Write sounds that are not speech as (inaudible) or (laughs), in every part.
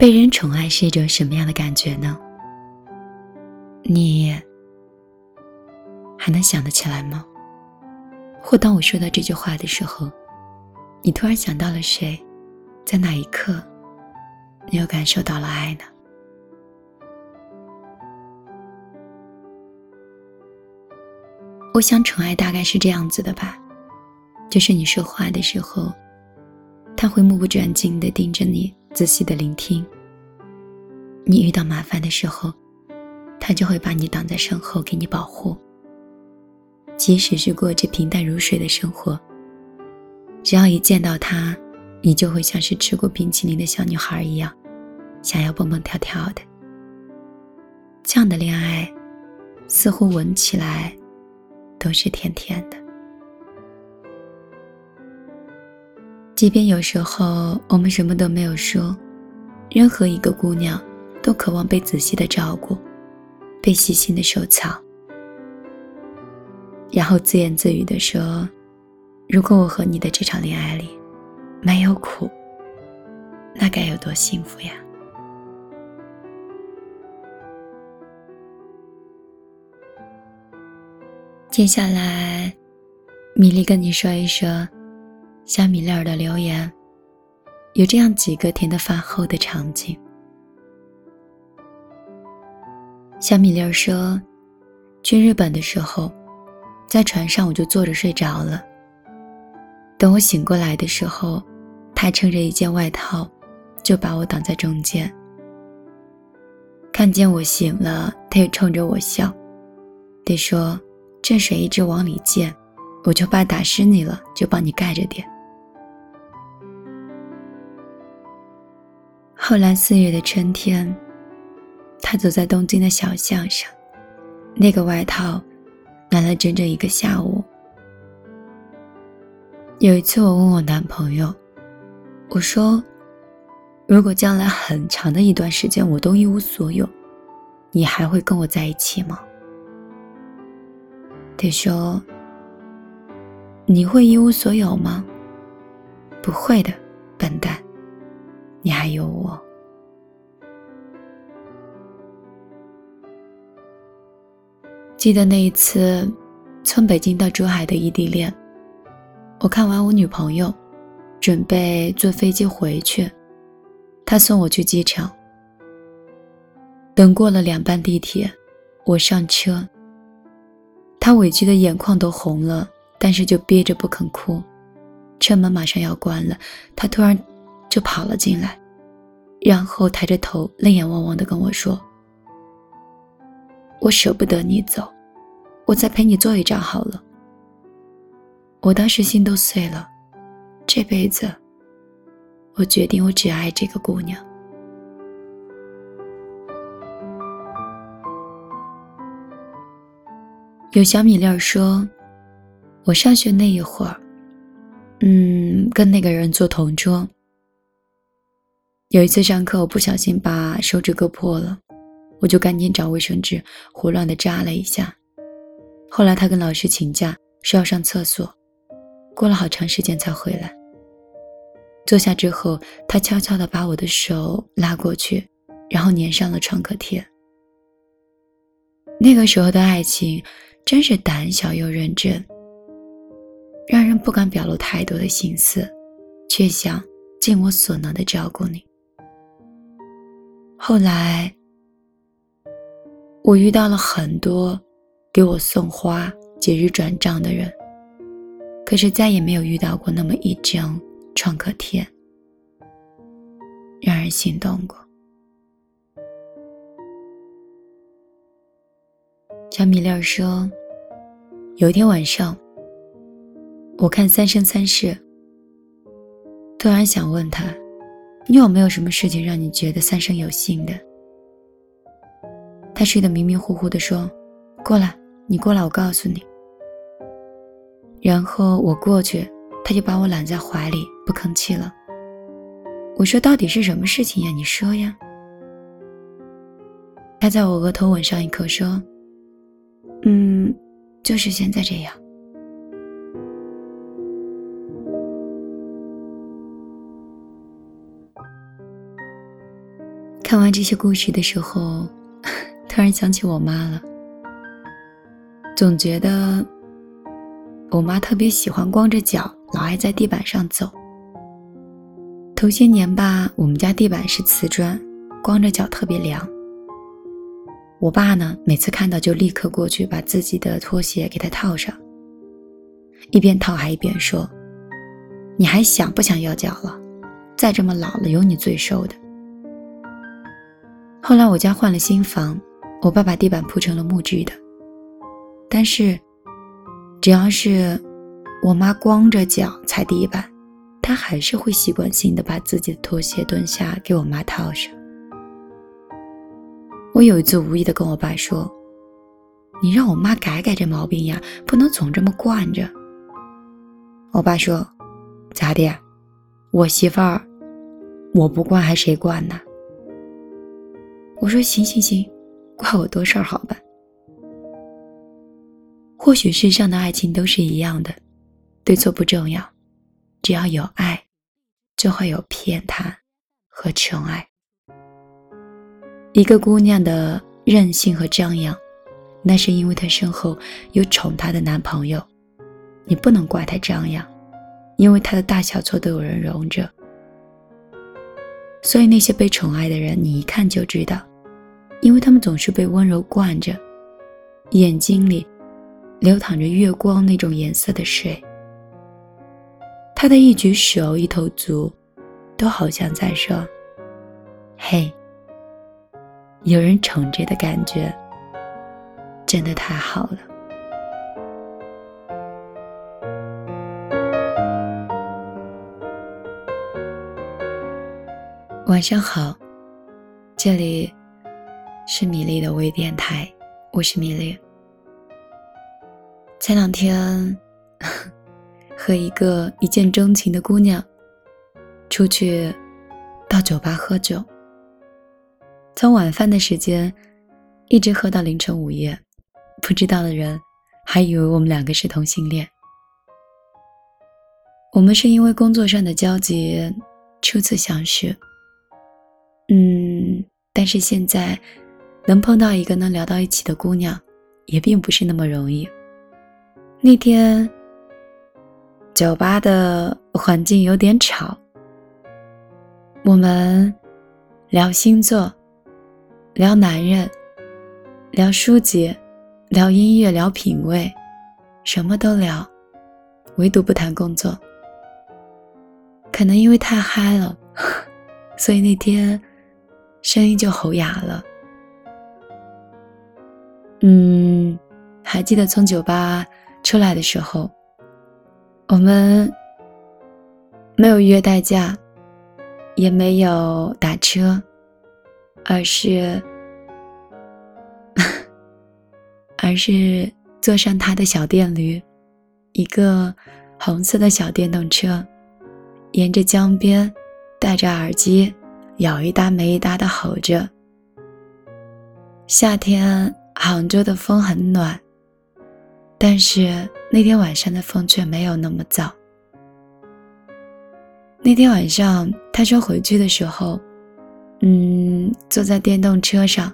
被人宠爱是一种什么样的感觉呢？你还能想得起来吗？或当我说到这句话的时候，你突然想到了谁？在哪一刻，你又感受到了爱呢？我想宠爱大概是这样子的吧，就是你说话的时候，他会目不转睛的盯着你，仔细的聆听。你遇到麻烦的时候，他就会把你挡在身后给你保护。即使是过着平淡如水的生活，只要一见到他，你就会像是吃过冰淇淋的小女孩一样，想要蹦蹦跳跳的。这样的恋爱，似乎闻起来。都是甜甜的。即便有时候我们什么都没有说，任何一个姑娘都渴望被仔细的照顾，被细心的收藏，然后自言自语的说：“如果我和你的这场恋爱里没有苦，那该有多幸福呀！”接下来，米粒跟你说一说小米粒儿的留言，有这样几个甜的发齁的场景。小米粒儿说，去日本的时候，在船上我就坐着睡着了。等我醒过来的时候，他撑着一件外套，就把我挡在中间。看见我醒了，他也冲着我笑，得说。这水一直往里溅，我就怕打湿你了，就帮你盖着点。后来四月的春天，他走在东京的小巷上，那个外套暖了整整一个下午。有一次，我问我男朋友，我说：“如果将来很长的一段时间我都一无所有，你还会跟我在一起吗？”得说：“你会一无所有吗？不会的，笨蛋，你还有我。”记得那一次从北京到珠海的异地恋，我看完我女朋友，准备坐飞机回去，她送我去机场。等过了两班地铁，我上车。他委屈的眼眶都红了，但是就憋着不肯哭。车门马上要关了，他突然就跑了进来，然后抬着头，泪眼汪汪的跟我说：“我舍不得你走，我再陪你坐一站好了。”我当时心都碎了，这辈子，我决定我只爱这个姑娘。有小米粒儿说：“我上学那一会儿，嗯，跟那个人做同桌。有一次上课，我不小心把手指割破了，我就赶紧找卫生纸，胡乱的扎了一下。后来他跟老师请假，说要上厕所，过了好长时间才回来。坐下之后，他悄悄的把我的手拉过去，然后粘上了创可贴。那个时候的爱情。”真是胆小又认真，让人不敢表露太多的心思，却想尽我所能的照顾你。后来，我遇到了很多给我送花、节日转账的人，可是再也没有遇到过那么一张创可贴，让人心动过。小米粒说：“有一天晚上，我看《三生三世》，突然想问他，你有没有什么事情让你觉得三生有幸的？”他睡得迷迷糊糊的说：“过来，你过来，我告诉你。”然后我过去，他就把我揽在怀里，不吭气了。我说：“到底是什么事情呀？你说呀。”他在我额头吻上一口，说。嗯，就是现在这样。看完这些故事的时候，突然想起我妈了。总觉得我妈特别喜欢光着脚，老爱在地板上走。头些年吧，我们家地板是瓷砖，光着脚特别凉。我爸呢，每次看到就立刻过去把自己的拖鞋给她套上，一边套还一边说：“你还想不想要脚了？再这么老了，有你最瘦的。”后来我家换了新房，我爸把地板铺成了木质的。但是，只要是我妈光着脚踩地板，他还是会习惯性的把自己的拖鞋蹲下给我妈套上。我有一次无意的跟我爸说：“你让我妈改改这毛病呀，不能总这么惯着。”我爸说：“咋的？我媳妇儿，我不惯还谁惯呢？”我说：“行行行，怪我多事儿好吧。或许世上的爱情都是一样的，对错不重要，只要有爱，就会有偏袒和宠爱。一个姑娘的任性和张扬，那是因为她身后有宠她的男朋友，你不能怪她张扬，因为她的大小错都有人容着。所以那些被宠爱的人，你一看就知道。因为他们总是被温柔惯着，眼睛里流淌着月光那种颜色的水。他的一举手一头足，都好像在说：“嘿，有人宠着的感觉，真的太好了。”晚上好，这里。是米粒的微电台，我是米粒。前两天 (laughs) 和一个一见钟情的姑娘出去到酒吧喝酒，从晚饭的时间一直喝到凌晨午夜，不知道的人还以为我们两个是同性恋。我们是因为工作上的交集初次相识，嗯，但是现在。能碰到一个能聊到一起的姑娘，也并不是那么容易。那天，酒吧的环境有点吵，我们聊星座，聊男人，聊书籍，聊音乐，聊品味，什么都聊，唯独不谈工作。可能因为太嗨了，(laughs) 所以那天声音就吼哑了。嗯，还记得从酒吧出来的时候，我们没有约代驾，也没有打车，而是 (laughs) 而是坐上他的小电驴，一个红色的小电动车，沿着江边，戴着耳机，有一搭没一搭的吼着。夏天。杭州的风很暖，但是那天晚上的风却没有那么燥。那天晚上，他说回去的时候，嗯，坐在电动车上，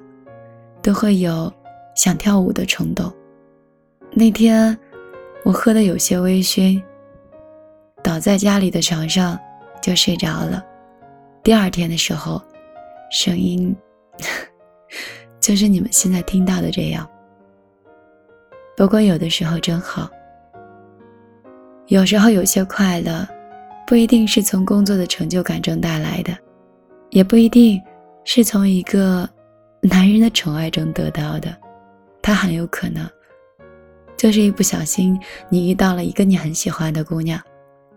都会有想跳舞的冲动。那天我喝的有些微醺，倒在家里的床上就睡着了。第二天的时候，声音。就是你们现在听到的这样。不过有的时候真好。有时候有些快乐，不一定是从工作的成就感中带来的，也不一定是从一个男人的宠爱中得到的，他很有可能就是一不小心你遇到了一个你很喜欢的姑娘，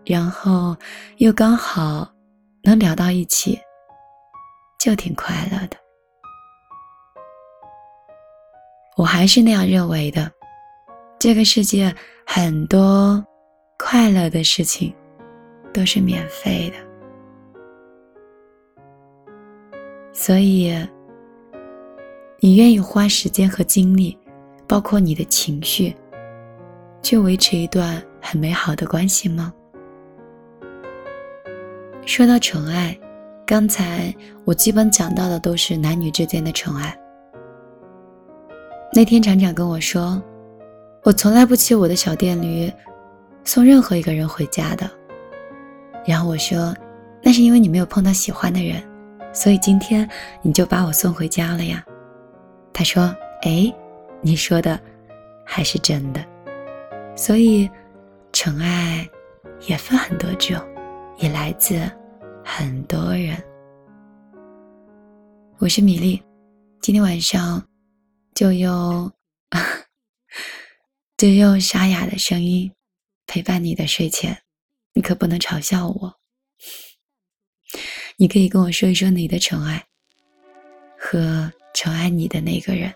然后又刚好能聊到一起，就挺快乐的。我还是那样认为的，这个世界很多快乐的事情都是免费的，所以你愿意花时间和精力，包括你的情绪，去维持一段很美好的关系吗？说到宠爱，刚才我基本讲到的都是男女之间的宠爱。那天厂长跟我说，我从来不骑我的小电驴送任何一个人回家的。然后我说，那是因为你没有碰到喜欢的人，所以今天你就把我送回家了呀。他说：“哎，你说的还是真的。”所以，宠爱也分很多种，也来自很多人。我是米粒，今天晚上就用就用沙哑的声音陪伴你的睡前，你可不能嘲笑我。你可以跟我说一说你的宠爱和宠爱你的那个人。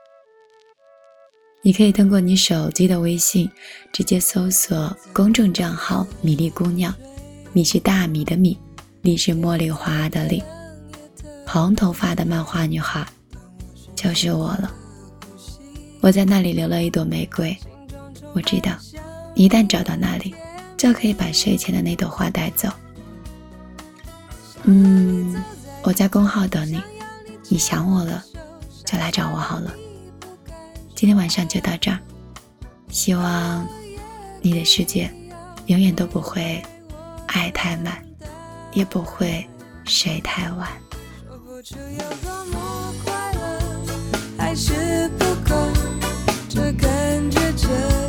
你可以通过你手机的微信，直接搜索公众账号“米粒姑娘”，米是大米的米，粒是茉莉花的粒，红头发的漫画女孩，就是我了。我在那里留了一朵玫瑰，我知道，一旦找到那里，就可以把睡前的那朵花带走。嗯，我在公号等你，你想我了，就来找我好了。今天晚上就到这儿，希望你的世界永远都不会爱太满，也不会睡太晚。还是 just